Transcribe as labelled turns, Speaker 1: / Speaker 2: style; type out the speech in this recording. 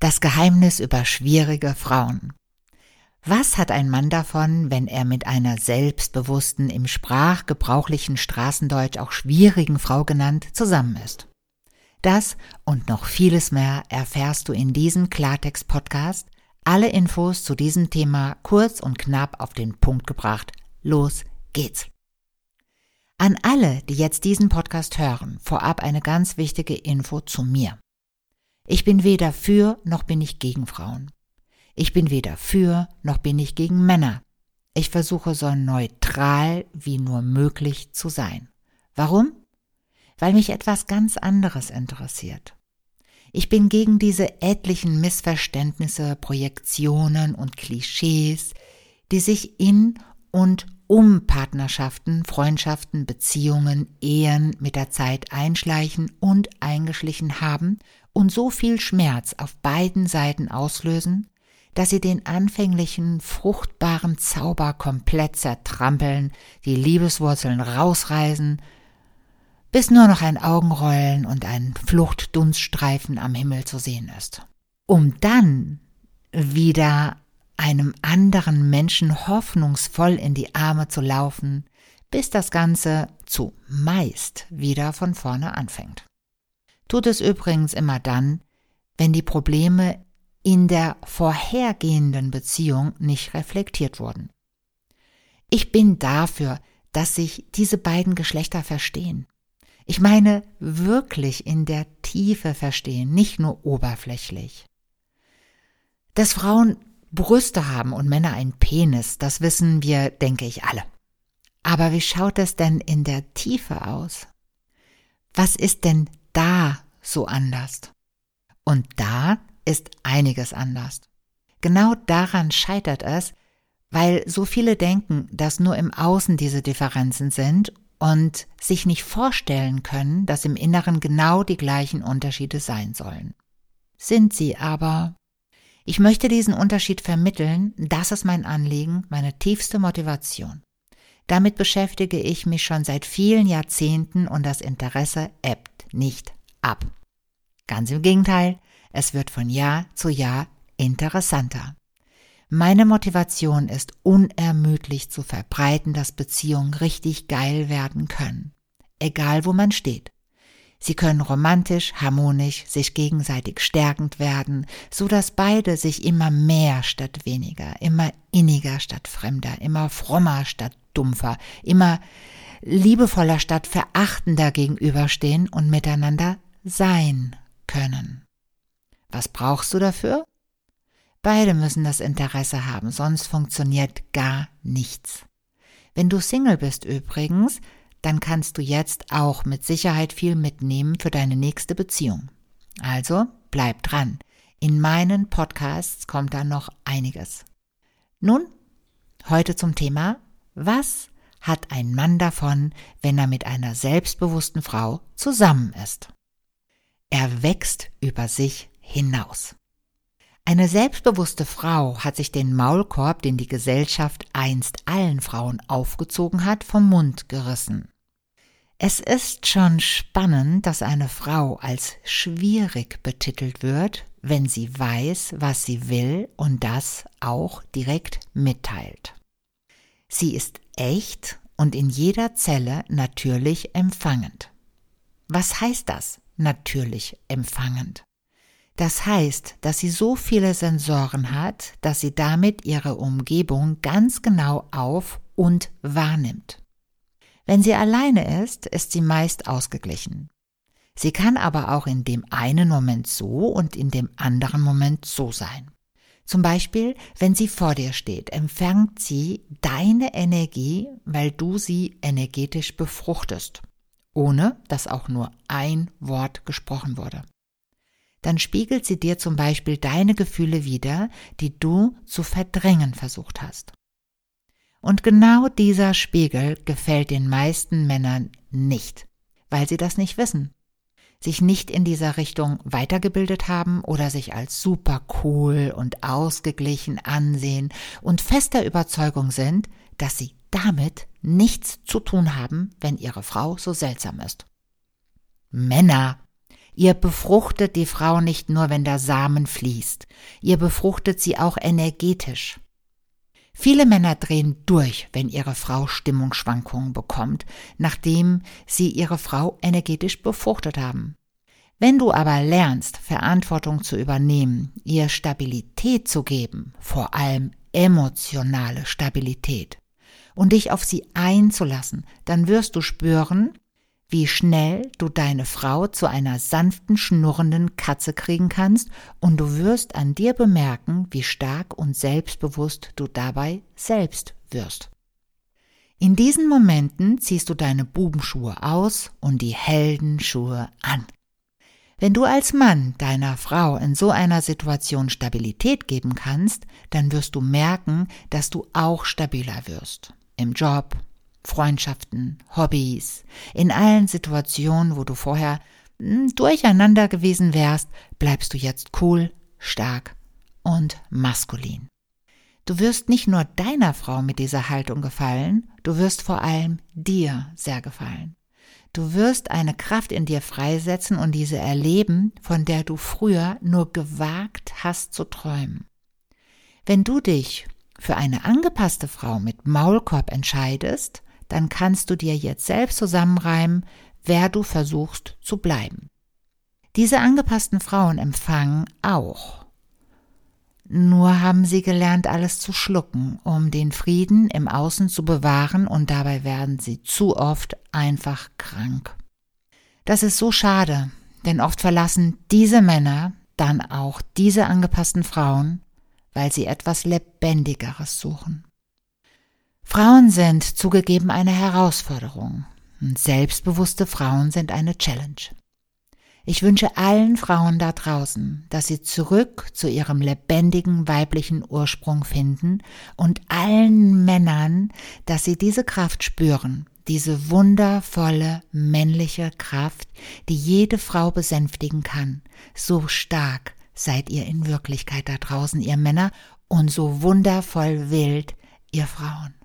Speaker 1: Das Geheimnis über schwierige Frauen. Was hat ein Mann davon, wenn er mit einer selbstbewussten, im sprachgebrauchlichen Straßendeutsch auch schwierigen Frau genannt, zusammen ist? Das und noch vieles mehr erfährst du in diesem Klartext-Podcast. Alle Infos zu diesem Thema kurz und knapp auf den Punkt gebracht. Los geht's! An alle, die jetzt diesen Podcast hören, vorab eine ganz wichtige Info zu mir. Ich bin weder für noch bin ich gegen Frauen. Ich bin weder für noch bin ich gegen Männer. Ich versuche so neutral wie nur möglich zu sein. Warum? Weil mich etwas ganz anderes interessiert. Ich bin gegen diese etlichen Missverständnisse, Projektionen und Klischees, die sich in und um Partnerschaften, Freundschaften, Beziehungen, Ehen mit der Zeit einschleichen und eingeschlichen haben und so viel Schmerz auf beiden Seiten auslösen, dass sie den anfänglichen fruchtbaren Zauber komplett zertrampeln, die Liebeswurzeln rausreißen, bis nur noch ein Augenrollen und ein Fluchtdunststreifen am Himmel zu sehen ist. Um dann wieder einem anderen Menschen hoffnungsvoll in die Arme zu laufen, bis das Ganze zumeist wieder von vorne anfängt. Tut es übrigens immer dann, wenn die Probleme in der vorhergehenden Beziehung nicht reflektiert wurden. Ich bin dafür, dass sich diese beiden Geschlechter verstehen. Ich meine wirklich in der Tiefe verstehen, nicht nur oberflächlich. Dass Frauen Brüste haben und Männer einen Penis, das wissen wir, denke ich, alle. Aber wie schaut es denn in der Tiefe aus? Was ist denn da so anders? Und da ist einiges anders. Genau daran scheitert es, weil so viele denken, dass nur im Außen diese Differenzen sind und sich nicht vorstellen können, dass im Inneren genau die gleichen Unterschiede sein sollen. Sind sie aber ich möchte diesen Unterschied vermitteln, das ist mein Anliegen, meine tiefste Motivation. Damit beschäftige ich mich schon seit vielen Jahrzehnten und das Interesse ebbt nicht ab. Ganz im Gegenteil, es wird von Jahr zu Jahr interessanter. Meine Motivation ist unermüdlich zu verbreiten, dass Beziehungen richtig geil werden können. Egal wo man steht. Sie können romantisch, harmonisch, sich gegenseitig stärkend werden, so dass beide sich immer mehr statt weniger, immer inniger statt fremder, immer frommer statt dumpfer, immer liebevoller statt verachtender gegenüberstehen und miteinander sein können. Was brauchst du dafür? Beide müssen das Interesse haben, sonst funktioniert gar nichts. Wenn du Single bist übrigens, dann kannst du jetzt auch mit Sicherheit viel mitnehmen für deine nächste Beziehung. Also bleib dran. In meinen Podcasts kommt da noch einiges. Nun, heute zum Thema, was hat ein Mann davon, wenn er mit einer selbstbewussten Frau zusammen ist? Er wächst über sich hinaus. Eine selbstbewusste Frau hat sich den Maulkorb, den die Gesellschaft einst allen Frauen aufgezogen hat, vom Mund gerissen. Es ist schon spannend, dass eine Frau als schwierig betitelt wird, wenn sie weiß, was sie will und das auch direkt mitteilt. Sie ist echt und in jeder Zelle natürlich empfangend. Was heißt das, natürlich empfangend? Das heißt, dass sie so viele Sensoren hat, dass sie damit ihre Umgebung ganz genau auf und wahrnimmt. Wenn sie alleine ist, ist sie meist ausgeglichen. Sie kann aber auch in dem einen Moment so und in dem anderen Moment so sein. Zum Beispiel, wenn sie vor dir steht, empfängt sie deine Energie, weil du sie energetisch befruchtest, ohne dass auch nur ein Wort gesprochen wurde dann spiegelt sie dir zum Beispiel deine Gefühle wider, die du zu verdrängen versucht hast. Und genau dieser Spiegel gefällt den meisten Männern nicht, weil sie das nicht wissen, sich nicht in dieser Richtung weitergebildet haben oder sich als super cool und ausgeglichen ansehen und fester Überzeugung sind, dass sie damit nichts zu tun haben, wenn ihre Frau so seltsam ist. Männer Ihr befruchtet die Frau nicht nur, wenn der Samen fließt, ihr befruchtet sie auch energetisch. Viele Männer drehen durch, wenn ihre Frau Stimmungsschwankungen bekommt, nachdem sie ihre Frau energetisch befruchtet haben. Wenn du aber lernst, Verantwortung zu übernehmen, ihr Stabilität zu geben, vor allem emotionale Stabilität, und dich auf sie einzulassen, dann wirst du spüren, wie schnell du deine Frau zu einer sanften, schnurrenden Katze kriegen kannst und du wirst an dir bemerken, wie stark und selbstbewusst du dabei selbst wirst. In diesen Momenten ziehst du deine Bubenschuhe aus und die Heldenschuhe an. Wenn du als Mann deiner Frau in so einer Situation Stabilität geben kannst, dann wirst du merken, dass du auch stabiler wirst. Im Job, Freundschaften, Hobbys, in allen Situationen, wo du vorher hm, durcheinander gewesen wärst, bleibst du jetzt cool, stark und maskulin. Du wirst nicht nur deiner Frau mit dieser Haltung gefallen, du wirst vor allem dir sehr gefallen. Du wirst eine Kraft in dir freisetzen und diese erleben, von der du früher nur gewagt hast zu träumen. Wenn du dich für eine angepasste Frau mit Maulkorb entscheidest, dann kannst du dir jetzt selbst zusammenreimen, wer du versuchst zu bleiben. Diese angepassten Frauen empfangen auch. Nur haben sie gelernt, alles zu schlucken, um den Frieden im Außen zu bewahren, und dabei werden sie zu oft einfach krank. Das ist so schade, denn oft verlassen diese Männer dann auch diese angepassten Frauen, weil sie etwas Lebendigeres suchen. Frauen sind zugegeben eine Herausforderung und selbstbewusste Frauen sind eine Challenge. Ich wünsche allen Frauen da draußen, dass sie zurück zu ihrem lebendigen weiblichen Ursprung finden und allen Männern, dass sie diese Kraft spüren, diese wundervolle männliche Kraft, die jede Frau besänftigen kann. So stark seid ihr in Wirklichkeit da draußen, ihr Männer, und so wundervoll wild, ihr Frauen.